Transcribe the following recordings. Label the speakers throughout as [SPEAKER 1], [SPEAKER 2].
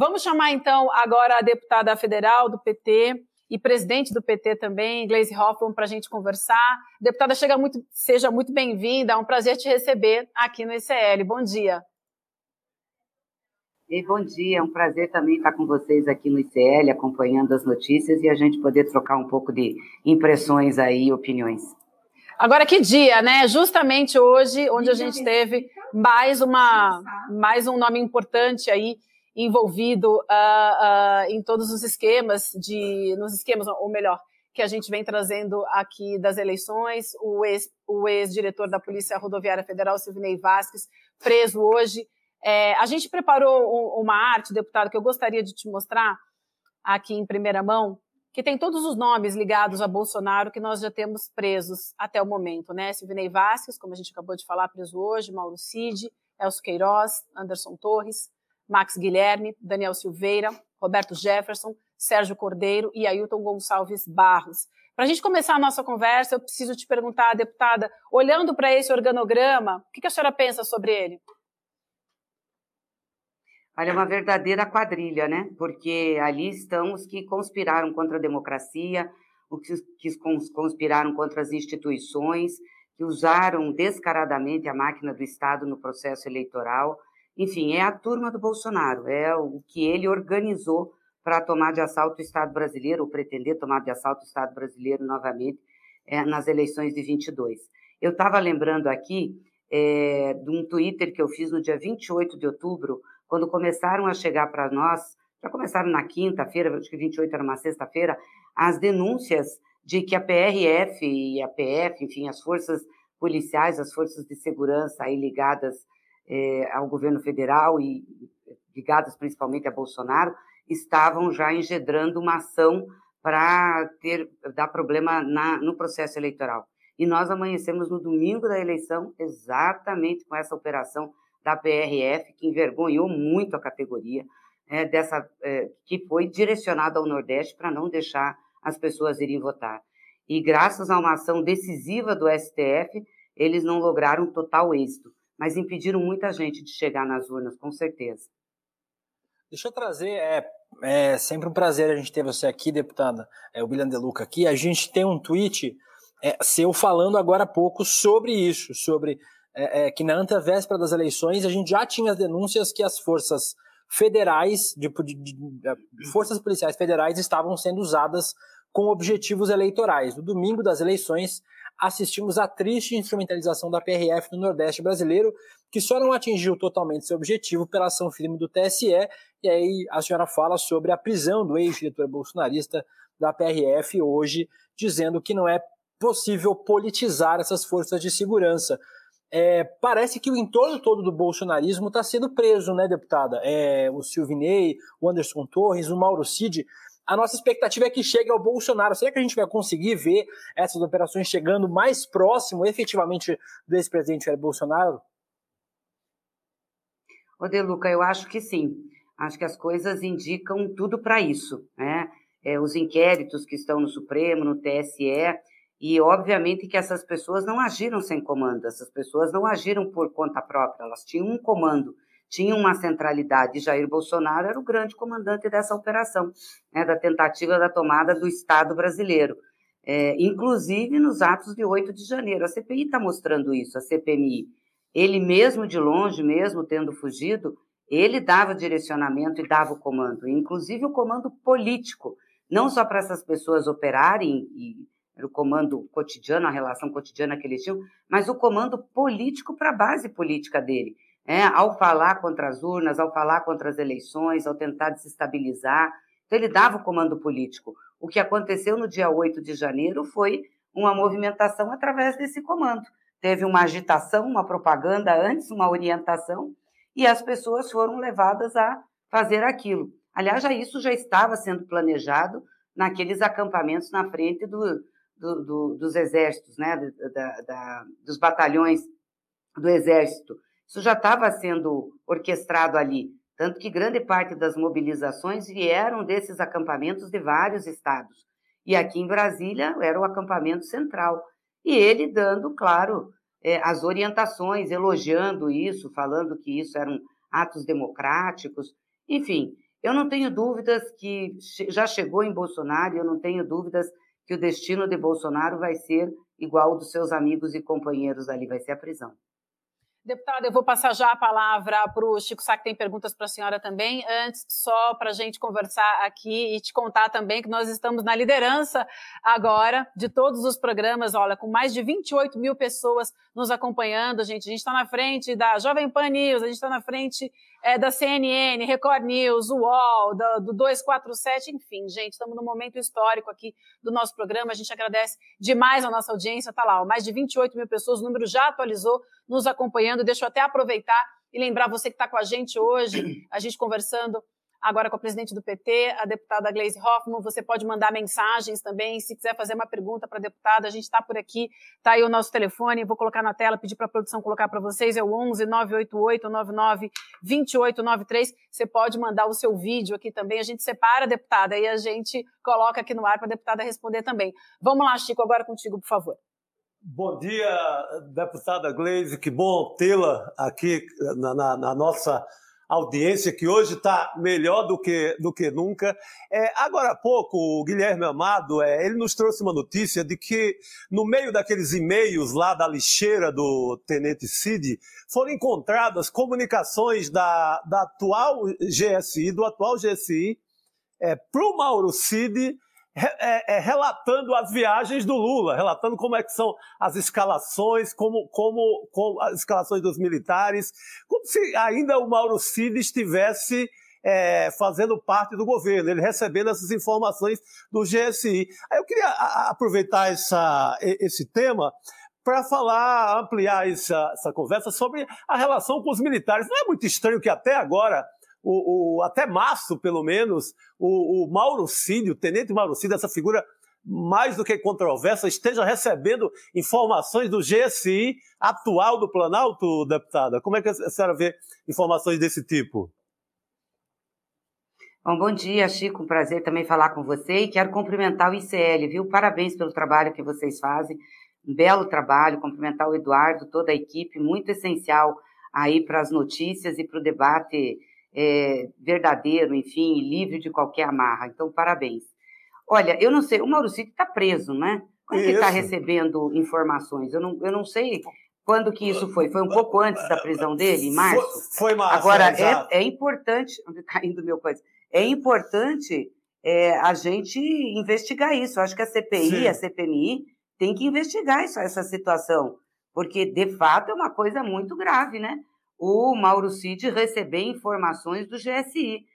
[SPEAKER 1] Vamos chamar então agora a deputada federal do PT e presidente do PT também, Gleisi Hoffmann, para a gente conversar. Deputada, chega muito, seja muito bem-vinda, é um prazer te receber aqui no ICL. Bom dia.
[SPEAKER 2] E bom dia, é um prazer também estar com vocês aqui no ICL, acompanhando as notícias e a gente poder trocar um pouco de impressões aí opiniões.
[SPEAKER 1] Agora que dia, né? Justamente hoje, onde a gente teve mais uma, mais um nome importante aí envolvido uh, uh, em todos os esquemas de, nos esquemas, ou melhor, que a gente vem trazendo aqui das eleições, o ex-diretor ex da Polícia Rodoviária Federal, Silvinei Vasques, preso hoje. É, a gente preparou uma arte, deputado, que eu gostaria de te mostrar aqui em primeira mão, que tem todos os nomes ligados a Bolsonaro que nós já temos presos até o momento, né? Silvinei Vasquez, como a gente acabou de falar, preso hoje, Mauro Cid, Elcio Queiroz, Anderson Torres, Max Guilherme, Daniel Silveira, Roberto Jefferson, Sérgio Cordeiro e Ailton Gonçalves Barros. Para a gente começar a nossa conversa, eu preciso te perguntar, deputada, olhando para esse organograma, o que a senhora pensa sobre ele?
[SPEAKER 2] Olha, é uma verdadeira quadrilha, né? Porque ali estão os que conspiraram contra a democracia, os que conspiraram contra as instituições, que usaram descaradamente a máquina do Estado no processo eleitoral. Enfim, é a turma do Bolsonaro, é o que ele organizou para tomar de assalto o Estado brasileiro, ou pretender tomar de assalto o Estado brasileiro novamente é, nas eleições de 22. Eu estava lembrando aqui é, de um Twitter que eu fiz no dia 28 de outubro, quando começaram a chegar para nós, já começaram na quinta-feira, acho que 28 era uma sexta-feira, as denúncias de que a PRF e a PF, enfim, as forças policiais, as forças de segurança aí ligadas é, ao governo federal e ligadas principalmente a Bolsonaro, estavam já engedrando uma ação para ter dar problema na, no processo eleitoral. E nós amanhecemos no domingo da eleição exatamente com essa operação da PRF, que envergonhou muito a categoria, é, dessa, é, que foi direcionada ao Nordeste para não deixar as pessoas irem votar. E graças a uma ação decisiva do STF, eles não lograram total êxito, mas impediram muita gente de chegar nas urnas, com certeza.
[SPEAKER 3] Deixa eu trazer, é, é sempre um prazer a gente ter você aqui, deputada, é, o William Deluca aqui. A gente tem um tweet é, seu falando agora há pouco sobre isso, sobre é, é, que na antevéspera das eleições a gente já tinha as denúncias que as forças federais, de, de, de, forças policiais federais estavam sendo usadas com objetivos eleitorais. No domingo das eleições, assistimos à triste instrumentalização da PRF no Nordeste brasileiro, que só não atingiu totalmente seu objetivo pela ação firme do TSE. E aí a senhora fala sobre a prisão do ex-diretor bolsonarista da PRF hoje, dizendo que não é possível politizar essas forças de segurança. É, parece que o entorno todo do bolsonarismo está sendo preso, né, deputada? É, o Silvinei, o Anderson Torres, o Mauro Cid. A nossa expectativa é que chegue ao Bolsonaro. Será que a gente vai conseguir ver essas operações chegando mais próximo, efetivamente, do ex-presidente Jair Bolsonaro?
[SPEAKER 2] Ô, Deluca, eu acho que sim. Acho que as coisas indicam tudo para isso. Né? É, os inquéritos que estão no Supremo, no TSE, e, obviamente, que essas pessoas não agiram sem comando, essas pessoas não agiram por conta própria, elas tinham um comando, tinham uma centralidade. Jair Bolsonaro era o grande comandante dessa operação, né, da tentativa da tomada do Estado brasileiro. É, inclusive nos atos de 8 de janeiro. A CPI está mostrando isso, a CPMI. Ele mesmo de longe, mesmo tendo fugido, ele dava direcionamento e dava o comando, inclusive o comando político, não só para essas pessoas operarem e o comando cotidiano, a relação cotidiana que eles tinham, mas o comando político para a base política dele. É, ao falar contra as urnas, ao falar contra as eleições, ao tentar desestabilizar. Então, ele dava o comando político. O que aconteceu no dia 8 de janeiro foi uma movimentação através desse comando. Teve uma agitação, uma propaganda antes, uma orientação, e as pessoas foram levadas a fazer aquilo. Aliás, já isso já estava sendo planejado naqueles acampamentos na frente do, do, do, dos exércitos, né, da, da, dos batalhões do exército. Isso já estava sendo orquestrado ali, tanto que grande parte das mobilizações vieram desses acampamentos de vários estados. E aqui em Brasília era o acampamento central. E ele dando, claro, é, as orientações, elogiando isso, falando que isso eram atos democráticos. Enfim, Eu não tenho dúvidas que já chegou em Bolsonaro, eu não tenho dúvidas que o destino de Bolsonaro vai ser igual ao dos seus amigos e companheiros ali, vai ser a prisão.
[SPEAKER 1] Deputada, eu vou passar já a palavra para o Chico Sá, que tem perguntas para a senhora também. Antes, só para a gente conversar aqui e te contar também que nós estamos na liderança agora de todos os programas, olha, com mais de 28 mil pessoas nos acompanhando, gente. A gente está na frente da Jovem Pan News, a gente está na frente é, da CNN, Record News, UOL, do, do 247, enfim, gente, estamos num momento histórico aqui do nosso programa. A gente agradece demais a nossa audiência, tá lá, ó, mais de 28 mil pessoas, o número já atualizou, nos acompanhando. Deixa eu até aproveitar e lembrar você que está com a gente hoje, a gente conversando agora com a presidente do PT, a deputada Gleisi Hoffmann. Você pode mandar mensagens também, se quiser fazer uma pergunta para a deputada, a gente está por aqui, está aí o nosso telefone, vou colocar na tela, pedir para a produção colocar para vocês, é o 11 988 99 2893. Você pode mandar o seu vídeo aqui também, a gente separa a deputada e a gente coloca aqui no ar para a deputada responder também. Vamos lá, Chico, agora contigo, por favor.
[SPEAKER 4] Bom dia, deputada Gleisi, que bom tê-la aqui na, na, na nossa audiência que hoje está melhor do que, do que nunca. É, agora há pouco, o Guilherme Amado, é, ele nos trouxe uma notícia de que no meio daqueles e-mails lá da lixeira do Tenente Cid, foram encontradas comunicações da, da atual GSI, do atual GSI, é, para o Mauro Cid, é, é, relatando as viagens do Lula, relatando como é que são as escalações, como, como, como as escalações dos militares, como se ainda o Mauro Cid estivesse é, fazendo parte do governo, ele recebendo essas informações do GSI. Aí eu queria aproveitar essa, esse tema para falar, ampliar essa, essa conversa sobre a relação com os militares. Não é muito estranho que até agora o, o, até março, pelo menos, o, o Mauro Cid, o tenente Mauro Cid, essa figura mais do que controversa, esteja recebendo informações do GSI atual do Planalto, deputada? Como é que a senhora vê informações desse tipo?
[SPEAKER 2] Bom, bom dia, Chico. Um prazer também falar com você e quero cumprimentar o ICL, viu? Parabéns pelo trabalho que vocês fazem. Um belo trabalho. Cumprimentar o Eduardo, toda a equipe, muito essencial aí para as notícias e para o debate é, verdadeiro, enfim, livre de qualquer amarra. Então, parabéns. Olha, eu não sei, o Mauricito está preso, né? Quando ele está recebendo informações? Eu não, eu não sei quando que isso foi. Foi um pouco antes da prisão dele, em março?
[SPEAKER 4] Foi, foi março.
[SPEAKER 2] Agora, é, é, importante, caindo meu coisa, é importante é, a gente investigar isso. Eu acho que a CPI, Sim. a CPMI, tem que investigar isso, essa situação, porque, de fato, é uma coisa muito grave, né? O Mauro Cid receber informações do GSI.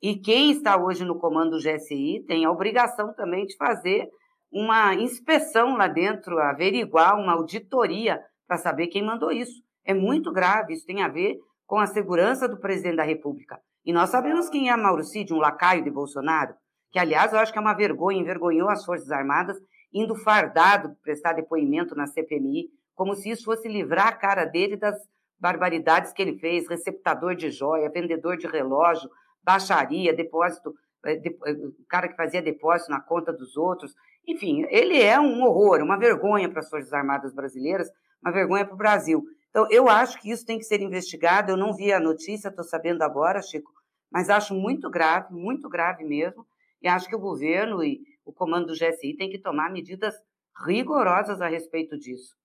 [SPEAKER 2] E quem está hoje no comando do GSI tem a obrigação também de fazer uma inspeção lá dentro, averiguar uma auditoria para saber quem mandou isso. É muito grave, isso tem a ver com a segurança do presidente da República. E nós sabemos quem é Mauro Cid, um lacaio de Bolsonaro, que, aliás, eu acho que é uma vergonha, envergonhou as Forças Armadas, indo fardado prestar depoimento na CPMI, como se isso fosse livrar a cara dele das barbaridades que ele fez, receptador de joia, vendedor de relógio, baixaria, depósito, eh, eh, o cara que fazia depósito na conta dos outros. Enfim, ele é um horror, uma vergonha para as Forças Armadas brasileiras, uma vergonha para o Brasil. Então, eu acho que isso tem que ser investigado. Eu não vi a notícia, estou sabendo agora, Chico, mas acho muito grave, muito grave mesmo. E acho que o governo e o comando do GSI tem que tomar medidas rigorosas a respeito disso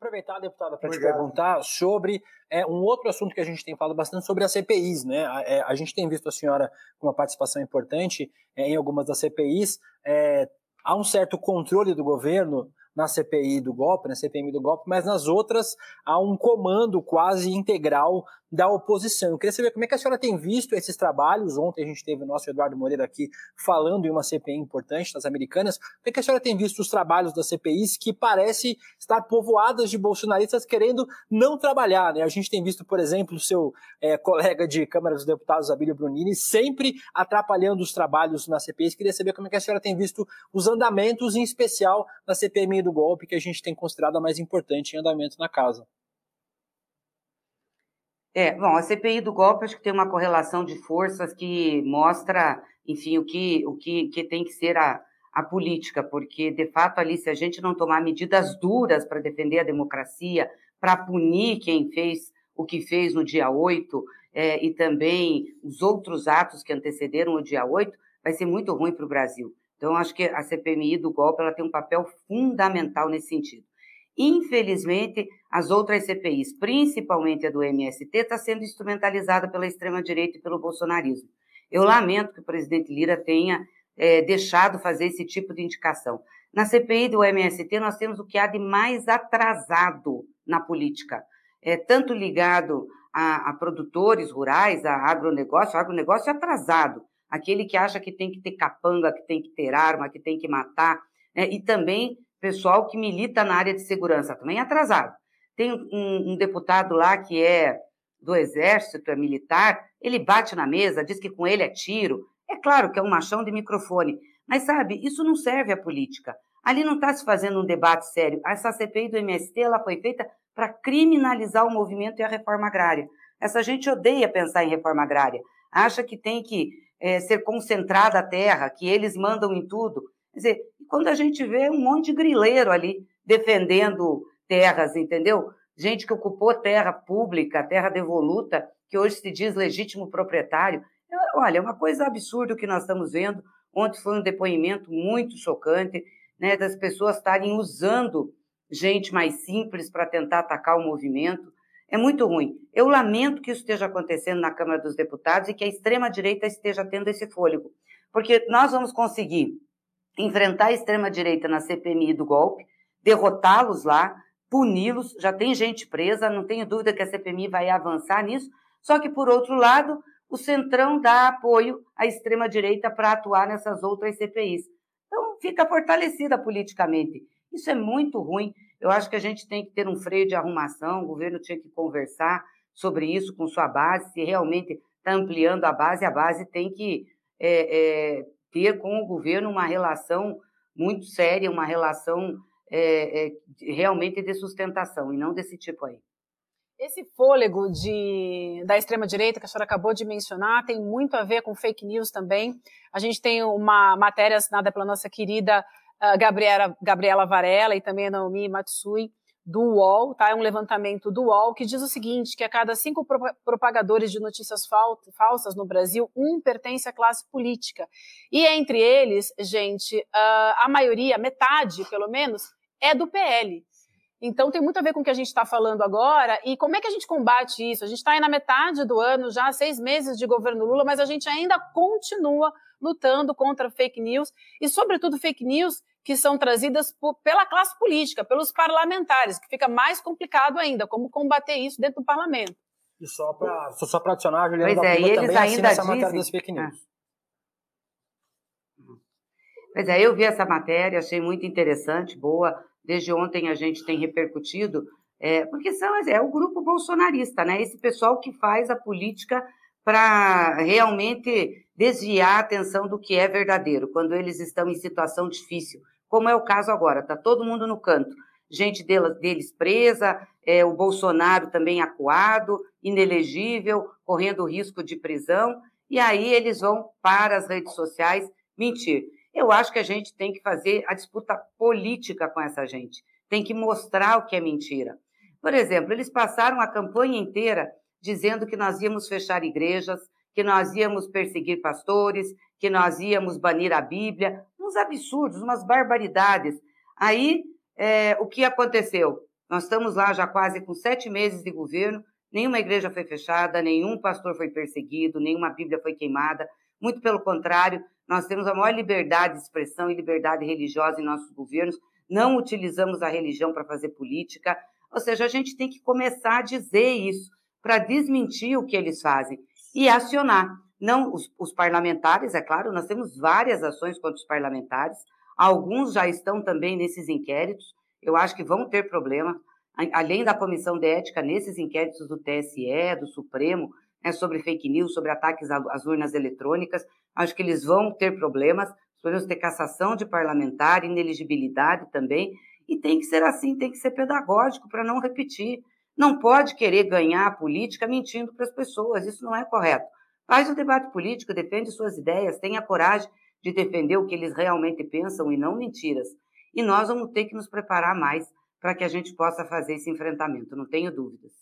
[SPEAKER 3] aproveitar, deputada, para te perguntar sobre é, um outro assunto que a gente tem falado bastante sobre as CPIs. Né? A, é, a gente tem visto a senhora com uma participação importante é, em algumas das CPIs. É, há um certo controle do governo na CPI do golpe, na CPMI do golpe, mas nas outras há um comando quase integral da oposição. Eu queria saber como é que a senhora tem visto esses trabalhos. Ontem a gente teve o nosso Eduardo Moreira aqui falando em uma CPI importante das americanas. Como é que a senhora tem visto os trabalhos das CPIs que parece estar povoadas de bolsonaristas querendo não trabalhar? Né? A gente tem visto, por exemplo, o seu é, colega de Câmara dos Deputados, Abílio Brunini, sempre atrapalhando os trabalhos nas CPIs. Queria saber como é que a senhora tem visto os andamentos, em especial na CPMI do golpe, que a gente tem considerado a mais importante em andamento na casa.
[SPEAKER 2] É, bom, a CPI do golpe acho que tem uma correlação de forças que mostra, enfim, o que, o que, que tem que ser a, a política, porque, de fato, ali, se a gente não tomar medidas duras para defender a democracia, para punir quem fez o que fez no dia 8, é, e também os outros atos que antecederam o dia 8, vai ser muito ruim para o Brasil. Então, acho que a CPMI do golpe ela tem um papel fundamental nesse sentido. Infelizmente, as outras CPIs, principalmente a do MST, está sendo instrumentalizada pela extrema-direita e pelo bolsonarismo. Eu lamento que o presidente Lira tenha é, deixado fazer esse tipo de indicação. Na CPI do MST, nós temos o que há de mais atrasado na política, é, tanto ligado a, a produtores rurais, a agronegócio, o agronegócio é atrasado, aquele que acha que tem que ter capanga, que tem que ter arma, que tem que matar, né? e também pessoal que milita na área de segurança, também é atrasado. Tem um, um deputado lá que é do exército, é militar, ele bate na mesa, diz que com ele é tiro. É claro que é um machão de microfone, mas sabe, isso não serve à política. Ali não está se fazendo um debate sério. Essa CPI do MST ela foi feita para criminalizar o movimento e a reforma agrária. Essa gente odeia pensar em reforma agrária, acha que tem que é, ser concentrada a terra, que eles mandam em tudo. Quer dizer, quando a gente vê um monte de grileiro ali defendendo terras, entendeu? Gente que ocupou terra pública, terra devoluta, que hoje se diz legítimo proprietário. Olha, é uma coisa absurda o que nós estamos vendo. Ontem foi um depoimento muito chocante, né, das pessoas estarem usando gente mais simples para tentar atacar o movimento. É muito ruim. Eu lamento que isso esteja acontecendo na Câmara dos Deputados e que a extrema-direita esteja tendo esse fôlego, porque nós vamos conseguir enfrentar a extrema-direita na CPMI do golpe, derrotá-los lá, puni-los. Já tem gente presa, não tenho dúvida que a CPMI vai avançar nisso. Só que, por outro lado, o Centrão dá apoio à extrema-direita para atuar nessas outras CPIs. Então, fica fortalecida politicamente. Isso é muito ruim. Eu acho que a gente tem que ter um freio de arrumação, o governo tinha que conversar sobre isso com sua base, se realmente está ampliando a base, a base tem que é, é, ter com o governo uma relação muito séria, uma relação é, realmente de sustentação, e não desse tipo aí.
[SPEAKER 1] Esse fôlego de, da extrema-direita que a senhora acabou de mencionar tem muito a ver com fake news também. A gente tem uma matéria assinada pela nossa querida uh, Gabriela, Gabriela Varela e também a Naomi Matsui, do UOL, tá? É um levantamento do UOL que diz o seguinte, que a cada cinco propagadores de notícias falsas no Brasil, um pertence à classe política. E entre eles, gente, uh, a maioria, metade pelo menos, é do PL. Então tem muito a ver com o que a gente está falando agora e como é que a gente combate isso? A gente está aí na metade do ano, já seis meses de governo Lula, mas a gente ainda continua lutando contra fake news e, sobretudo, fake news que são trazidas por, pela classe política, pelos parlamentares, que fica mais complicado ainda, como combater isso dentro do parlamento.
[SPEAKER 3] E só para só adicionar, a Juliana
[SPEAKER 2] pois é, e eles ainda essa dizem... matéria das fake news. Ah. Pois é, eu vi essa matéria, achei muito interessante, boa desde ontem a gente tem repercutido, é, porque são, é o grupo bolsonarista, né? Esse pessoal que faz a política para realmente desviar a atenção do que é verdadeiro, quando eles estão em situação difícil, como é o caso agora, está todo mundo no canto. Gente deles presa, é, o Bolsonaro também acuado, inelegível, correndo risco de prisão, e aí eles vão para as redes sociais mentir. Eu acho que a gente tem que fazer a disputa política com essa gente. Tem que mostrar o que é mentira. Por exemplo, eles passaram a campanha inteira dizendo que nós íamos fechar igrejas, que nós íamos perseguir pastores, que nós íamos banir a Bíblia, uns absurdos, umas barbaridades. Aí, é, o que aconteceu? Nós estamos lá já quase com sete meses de governo, nenhuma igreja foi fechada, nenhum pastor foi perseguido, nenhuma Bíblia foi queimada. Muito pelo contrário, nós temos a maior liberdade de expressão e liberdade religiosa em nossos governos, não utilizamos a religião para fazer política. Ou seja, a gente tem que começar a dizer isso para desmentir o que eles fazem e acionar. Não os, os, parlamentares, é claro, nós temos várias ações contra os parlamentares, alguns já estão também nesses inquéritos, eu acho que vão ter problema, além da comissão de ética, nesses inquéritos do TSE, do Supremo, né, sobre fake news, sobre ataques às urnas eletrônicas. Acho que eles vão ter problemas, podemos ter cassação de parlamentar, ineligibilidade também, e tem que ser assim, tem que ser pedagógico para não repetir. Não pode querer ganhar a política mentindo para as pessoas, isso não é correto. Faz o debate político, defende suas ideias, tenha coragem de defender o que eles realmente pensam e não mentiras. E nós vamos ter que nos preparar mais para que a gente possa fazer esse enfrentamento, não tenho dúvidas.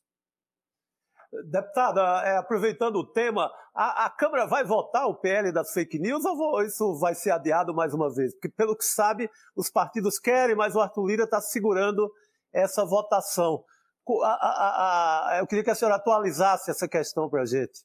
[SPEAKER 4] Deputada, é, aproveitando o tema, a, a, Câmara vai votar o PL das fake news ou isso vai ser adiado mais uma vez? Porque, pelo que sabe, os partidos querem, mas o Arthur Lira está segurando essa votação. A, a, eu queria que a senhora atualizasse essa questão para a gente.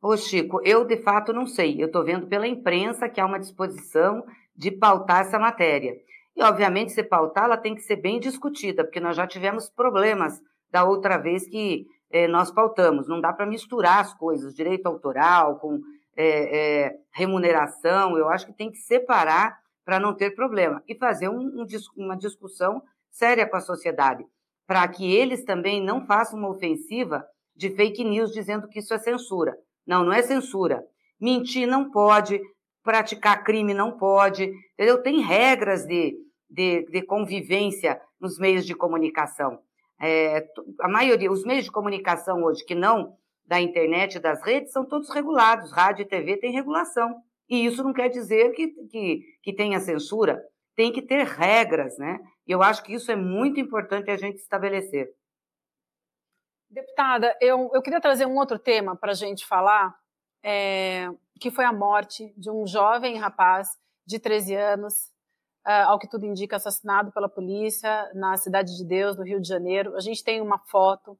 [SPEAKER 2] Ô, Chico, eu de fato não sei. Eu estou vendo pela imprensa que há uma disposição de pautar essa matéria. E, obviamente, se pautar, ela tem que ser bem discutida, porque nós já tivemos problemas da outra vez que eh, nós pautamos. Não dá para misturar as coisas, direito autoral com é, é, remuneração. Eu acho que tem que separar para não ter problema e fazer um, um, uma discussão séria com a sociedade, para que eles também não façam uma ofensiva de fake news dizendo que isso é censura. Não, não é censura. Mentir não pode, praticar crime não pode, entendeu? Tem regras de, de, de convivência nos meios de comunicação. É, a maioria, os meios de comunicação hoje que não da internet e das redes são todos regulados. Rádio e TV tem regulação. E isso não quer dizer que, que, que tenha censura. Tem que ter regras, né? E eu acho que isso é muito importante a gente estabelecer.
[SPEAKER 1] Deputada, eu, eu queria trazer um outro tema para a gente falar, é, que foi a morte de um jovem rapaz de 13 anos, ao que tudo indica, assassinado pela polícia na Cidade de Deus, no Rio de Janeiro. A gente tem uma foto.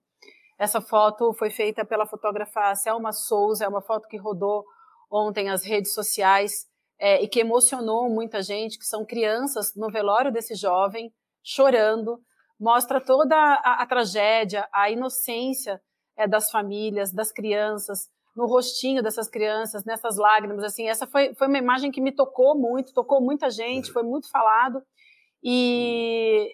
[SPEAKER 1] Essa foto foi feita pela fotógrafa Selma Souza, é uma foto que rodou ontem as redes sociais é, e que emocionou muita gente, que são crianças no velório desse jovem, chorando, mostra toda a, a tragédia, a inocência é, das famílias, das crianças, no rostinho dessas crianças, nessas lágrimas, assim, essa foi, foi uma imagem que me tocou muito, tocou muita gente, foi muito falado, e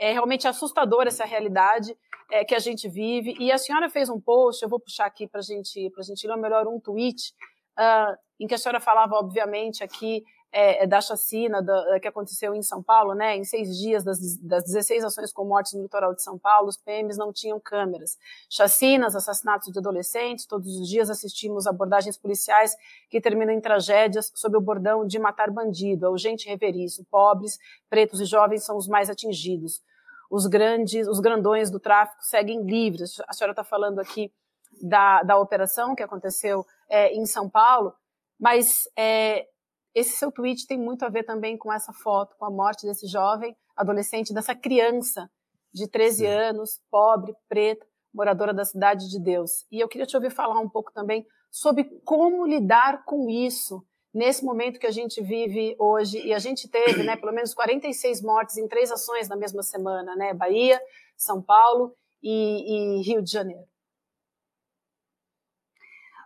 [SPEAKER 1] é realmente assustador essa realidade é, que a gente vive, e a senhora fez um post, eu vou puxar aqui para gente, a gente ler melhor um tweet, uh, em que a senhora falava, obviamente, aqui é, é, da chacina da, que aconteceu em São Paulo, né? Em seis dias das, das 16 ações com mortes no litoral de São Paulo, os PMs não tinham câmeras. Chacinas, assassinatos de adolescentes, todos os dias assistimos abordagens policiais que terminam em tragédias sob o bordão de matar bandido. É urgente rever isso. Pobres, pretos e jovens são os mais atingidos. Os grandes, os grandões do tráfico seguem livres. A senhora está falando aqui da, da operação que aconteceu é, em São Paulo, mas é, esse seu tweet tem muito a ver também com essa foto, com a morte desse jovem adolescente, dessa criança de 13 Sim. anos, pobre, preta, moradora da cidade de Deus. E eu queria te ouvir falar um pouco também sobre como lidar com isso nesse momento que a gente vive hoje. E a gente teve, né, pelo menos 46 mortes em três ações na mesma semana, né? Bahia, São Paulo e, e Rio de Janeiro.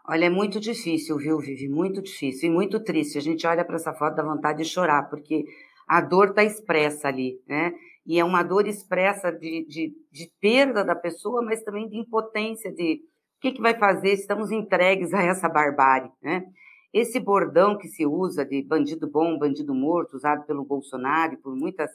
[SPEAKER 2] Olha, é muito difícil, viu, Vivi? Muito difícil e muito triste. A gente olha para essa foto dá vontade de chorar, porque a dor está expressa ali, né? E é uma dor expressa de, de, de, perda da pessoa, mas também de impotência, de o que, que vai fazer? Estamos entregues a essa barbárie, né? Esse bordão que se usa de bandido bom, bandido morto, usado pelo Bolsonaro e por muitas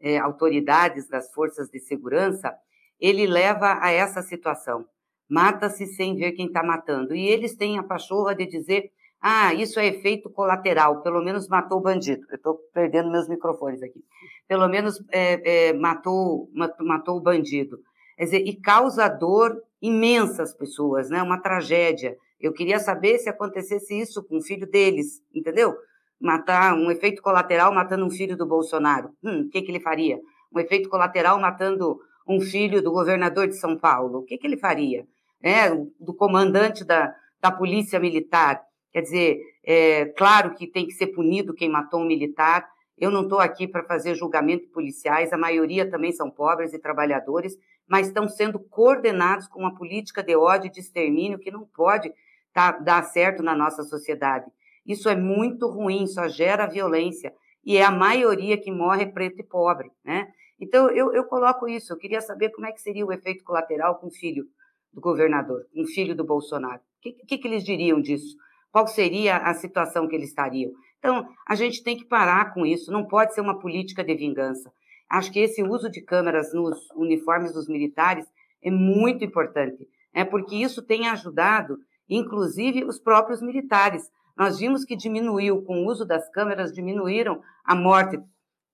[SPEAKER 2] é, autoridades das forças de segurança, ele leva a essa situação mata-se sem ver quem está matando. E eles têm a pachorra de dizer: ah, isso é efeito colateral, pelo menos matou o bandido. Eu estou perdendo meus microfones aqui. Pelo menos é, é, matou, matou o bandido. Quer dizer, e causa dor imensa às pessoas, né? Uma tragédia. Eu queria saber se acontecesse isso com o filho deles, entendeu? Matar um efeito colateral matando um filho do Bolsonaro. Hum, o que, que ele faria? Um efeito colateral matando um filho do governador de São Paulo. O que, que ele faria? Né, do comandante da, da polícia militar. Quer dizer, é claro que tem que ser punido quem matou um militar. Eu não estou aqui para fazer julgamento policiais, a maioria também são pobres e trabalhadores, mas estão sendo coordenados com uma política de ódio e de extermínio que não pode tá, dar certo na nossa sociedade. Isso é muito ruim, só gera violência. E é a maioria que morre preto e pobre, né? Então, eu, eu coloco isso. Eu queria saber como é que seria o efeito colateral com o filho do governador, um filho do Bolsonaro. O que, que, que eles diriam disso? Qual seria a situação que eles estariam? Então, a gente tem que parar com isso, não pode ser uma política de vingança. Acho que esse uso de câmeras nos uniformes dos militares é muito importante, é porque isso tem ajudado, inclusive, os próprios militares. Nós vimos que diminuiu, com o uso das câmeras, diminuíram a morte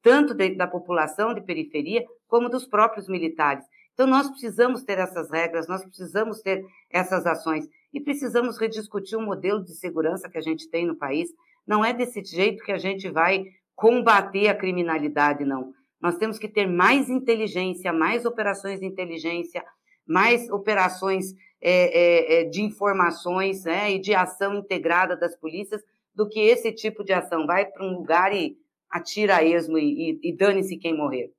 [SPEAKER 2] tanto de, da população de periferia como dos próprios militares. Então, nós precisamos ter essas regras, nós precisamos ter essas ações e precisamos rediscutir o modelo de segurança que a gente tem no país. Não é desse jeito que a gente vai combater a criminalidade, não. Nós temos que ter mais inteligência, mais operações de inteligência, mais operações é, é, é, de informações né, e de ação integrada das polícias do que esse tipo de ação. Vai para um lugar e atira a esmo e, e, e dane-se quem morrer.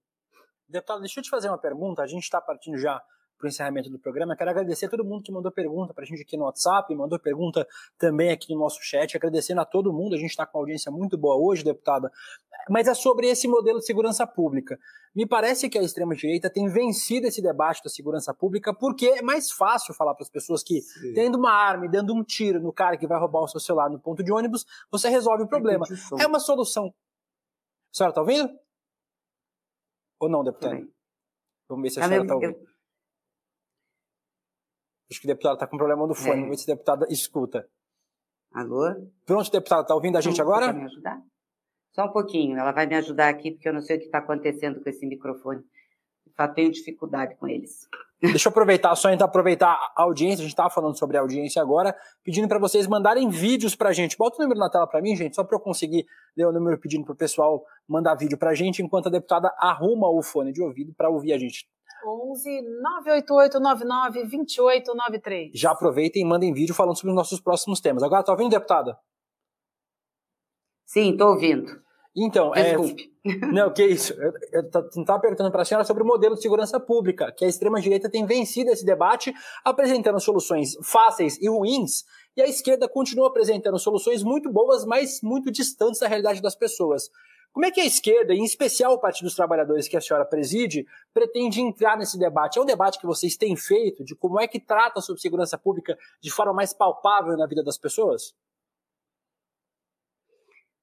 [SPEAKER 3] Deputado, deixa eu te fazer uma pergunta. A gente está partindo já para o encerramento do programa. Quero agradecer a todo mundo que mandou pergunta para a gente aqui no WhatsApp, mandou pergunta também aqui no nosso chat, agradecendo a todo mundo. A gente está com uma audiência muito boa hoje, deputada. Mas é sobre esse modelo de segurança pública. Me parece que a extrema-direita tem vencido esse debate da segurança pública porque é mais fácil falar para as pessoas que, Sim. tendo uma arma e dando um tiro no cara que vai roubar o seu celular no ponto de ônibus, você resolve o problema. É uma solução. A senhora está ouvindo? Ou não, deputada? Vamos ver se a senhora está ouvindo. Acho que o deputado está com problema no fone. É. Vamos ver se a deputada escuta.
[SPEAKER 2] Alô?
[SPEAKER 3] Pronto, deputada, está ouvindo a gente agora?
[SPEAKER 2] Quer me ajudar? Só um pouquinho. Ela vai me ajudar aqui, porque eu não sei o que está acontecendo com esse microfone. Fato, tenho dificuldade com eles.
[SPEAKER 3] Deixa eu aproveitar, só ainda aproveitar a audiência, a gente estava falando sobre a audiência agora, pedindo para vocês mandarem vídeos para a gente. Bota o número na tela para mim, gente, só para eu conseguir ler o número pedindo para o pessoal mandar vídeo para a gente, enquanto a deputada arruma o fone de ouvido para ouvir a gente.
[SPEAKER 1] 11 988 99 2893.
[SPEAKER 3] Já aproveitem e mandem vídeo falando sobre os nossos próximos temas. Agora, tá ouvindo, deputada?
[SPEAKER 2] Sim, estou ouvindo.
[SPEAKER 3] Então, é, Desculpe. É, não, que isso. Eu estava perguntando para a senhora sobre o modelo de segurança pública, que a extrema-direita tem vencido esse debate, apresentando soluções fáceis e ruins, e a esquerda continua apresentando soluções muito boas, mas muito distantes da realidade das pessoas. Como é que a esquerda, em especial o Partido dos Trabalhadores que a senhora preside, pretende entrar nesse debate? É um debate que vocês têm feito de como é que trata sobre segurança pública de forma mais palpável na vida das pessoas?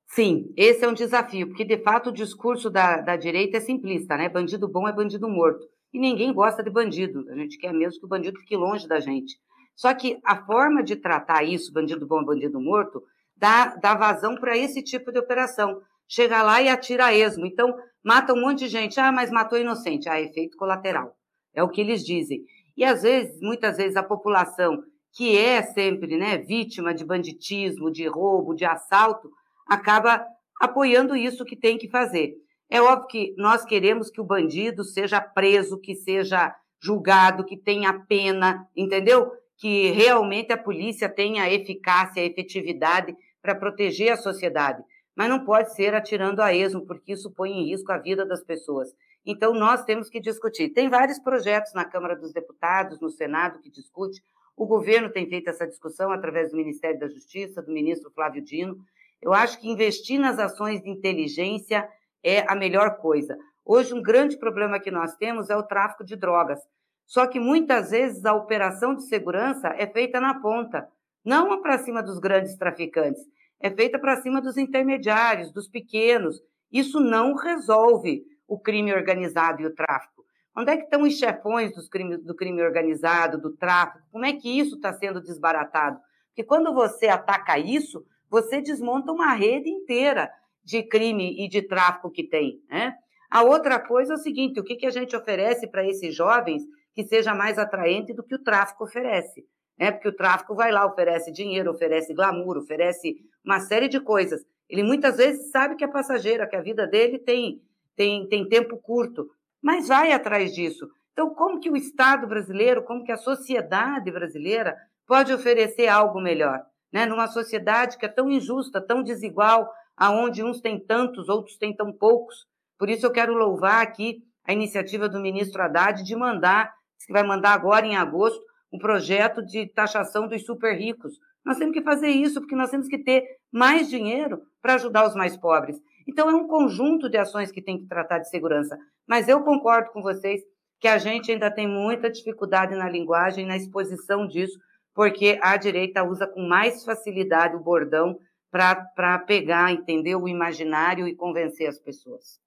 [SPEAKER 2] Sim, esse é um desafio, porque de fato o discurso da, da direita é simplista, né? Bandido bom é bandido morto. E ninguém gosta de bandido. A gente quer mesmo que o bandido fique longe da gente. Só que a forma de tratar isso, bandido bom, bandido morto, dá, dá vazão para esse tipo de operação chega lá e atira a esmo. Então, mata um monte de gente. Ah, mas matou inocente. Ah, efeito colateral. É o que eles dizem. E às vezes, muitas vezes, a população que é sempre né, vítima de banditismo, de roubo, de assalto, acaba apoiando isso que tem que fazer. É óbvio que nós queremos que o bandido seja preso, que seja julgado, que tenha pena, entendeu? Que realmente a polícia tenha eficácia, efetividade para proteger a sociedade mas não pode ser atirando a esmo, porque isso põe em risco a vida das pessoas. Então, nós temos que discutir. Tem vários projetos na Câmara dos Deputados, no Senado, que discute. O governo tem feito essa discussão através do Ministério da Justiça, do ministro Flávio Dino. Eu acho que investir nas ações de inteligência é a melhor coisa. Hoje, um grande problema que nós temos é o tráfico de drogas. Só que muitas vezes a operação de segurança é feita na ponta, não para cima dos grandes traficantes é feita para cima dos intermediários, dos pequenos. Isso não resolve o crime organizado e o tráfico. Onde é que estão os chefões dos crimes, do crime organizado, do tráfico? Como é que isso está sendo desbaratado? Porque quando você ataca isso, você desmonta uma rede inteira de crime e de tráfico que tem. Né? A outra coisa é o seguinte: o que, que a gente oferece para esses jovens que seja mais atraente do que o tráfico oferece? né? Porque o tráfico vai lá, oferece dinheiro, oferece glamour, oferece uma série de coisas. Ele muitas vezes sabe que é passageira, que a vida dele tem, tem, tem tempo curto, mas vai atrás disso. Então, como que o Estado brasileiro, como que a sociedade brasileira pode oferecer algo melhor? Né? Numa sociedade que é tão injusta, tão desigual, aonde uns têm tantos, outros têm tão poucos. Por isso eu quero louvar aqui a iniciativa do ministro Haddad de mandar, que vai mandar agora em agosto, um projeto de taxação dos super ricos. Nós temos que fazer isso porque nós temos que ter mais dinheiro para ajudar os mais pobres. Então, é um conjunto de ações que tem que tratar de segurança. Mas eu concordo com vocês que a gente ainda tem muita dificuldade na linguagem, na exposição disso, porque a direita usa com mais facilidade o bordão para pegar, entender o imaginário e convencer as pessoas.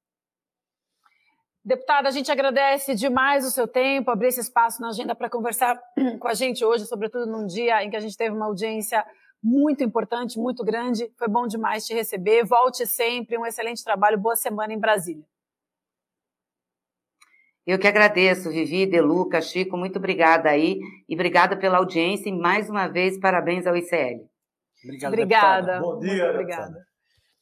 [SPEAKER 1] Deputada, a gente agradece demais o seu tempo, abrir esse espaço na agenda para conversar com a gente hoje, sobretudo num dia em que a gente teve uma audiência muito importante, muito grande. Foi bom demais te receber. Volte sempre, um excelente trabalho, boa semana em Brasília.
[SPEAKER 2] Eu que agradeço, Vivi, Deluca, Chico, muito obrigada aí e obrigada pela audiência e mais uma vez parabéns ao ICL.
[SPEAKER 1] Obrigado, obrigada.
[SPEAKER 4] Bom dia,
[SPEAKER 1] muito obrigada.